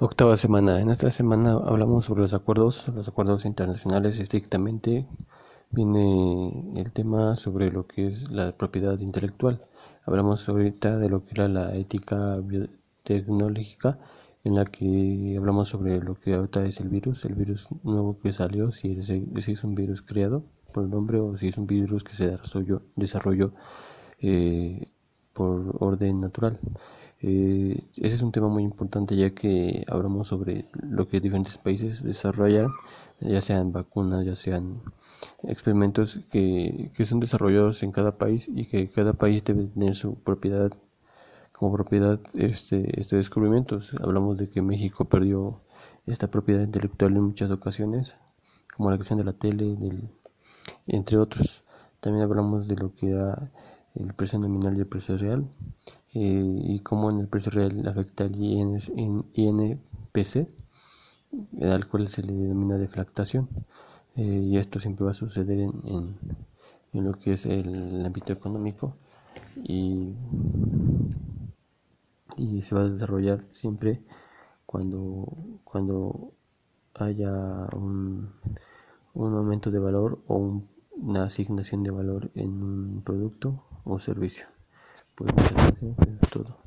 Octava semana. En esta semana hablamos sobre los acuerdos, los acuerdos internacionales estrictamente. Viene el tema sobre lo que es la propiedad intelectual. Hablamos ahorita de lo que era la ética biotecnológica, en la que hablamos sobre lo que ahorita es el virus, el virus nuevo que salió, si es, es un virus creado por el hombre o si es un virus que se desarrolló, desarrolló eh, por orden natural. Eh, ese es un tema muy importante ya que hablamos sobre lo que diferentes países desarrollan, ya sean vacunas, ya sean experimentos que, que son desarrollados en cada país y que cada país debe tener su propiedad como propiedad este, este descubrimiento. Hablamos de que México perdió esta propiedad intelectual en muchas ocasiones, como la cuestión de la tele, entre otros. También hablamos de lo que era el precio nominal y el precio real y cómo en el precio real afecta el INPC, al cual se le denomina deflactación. Eh, y esto siempre va a suceder en, en, lo que es el, ámbito económico y, y, se va a desarrollar siempre cuando, cuando haya un, un aumento de valor o una asignación de valor en un producto o servicio. Gracias, es todo.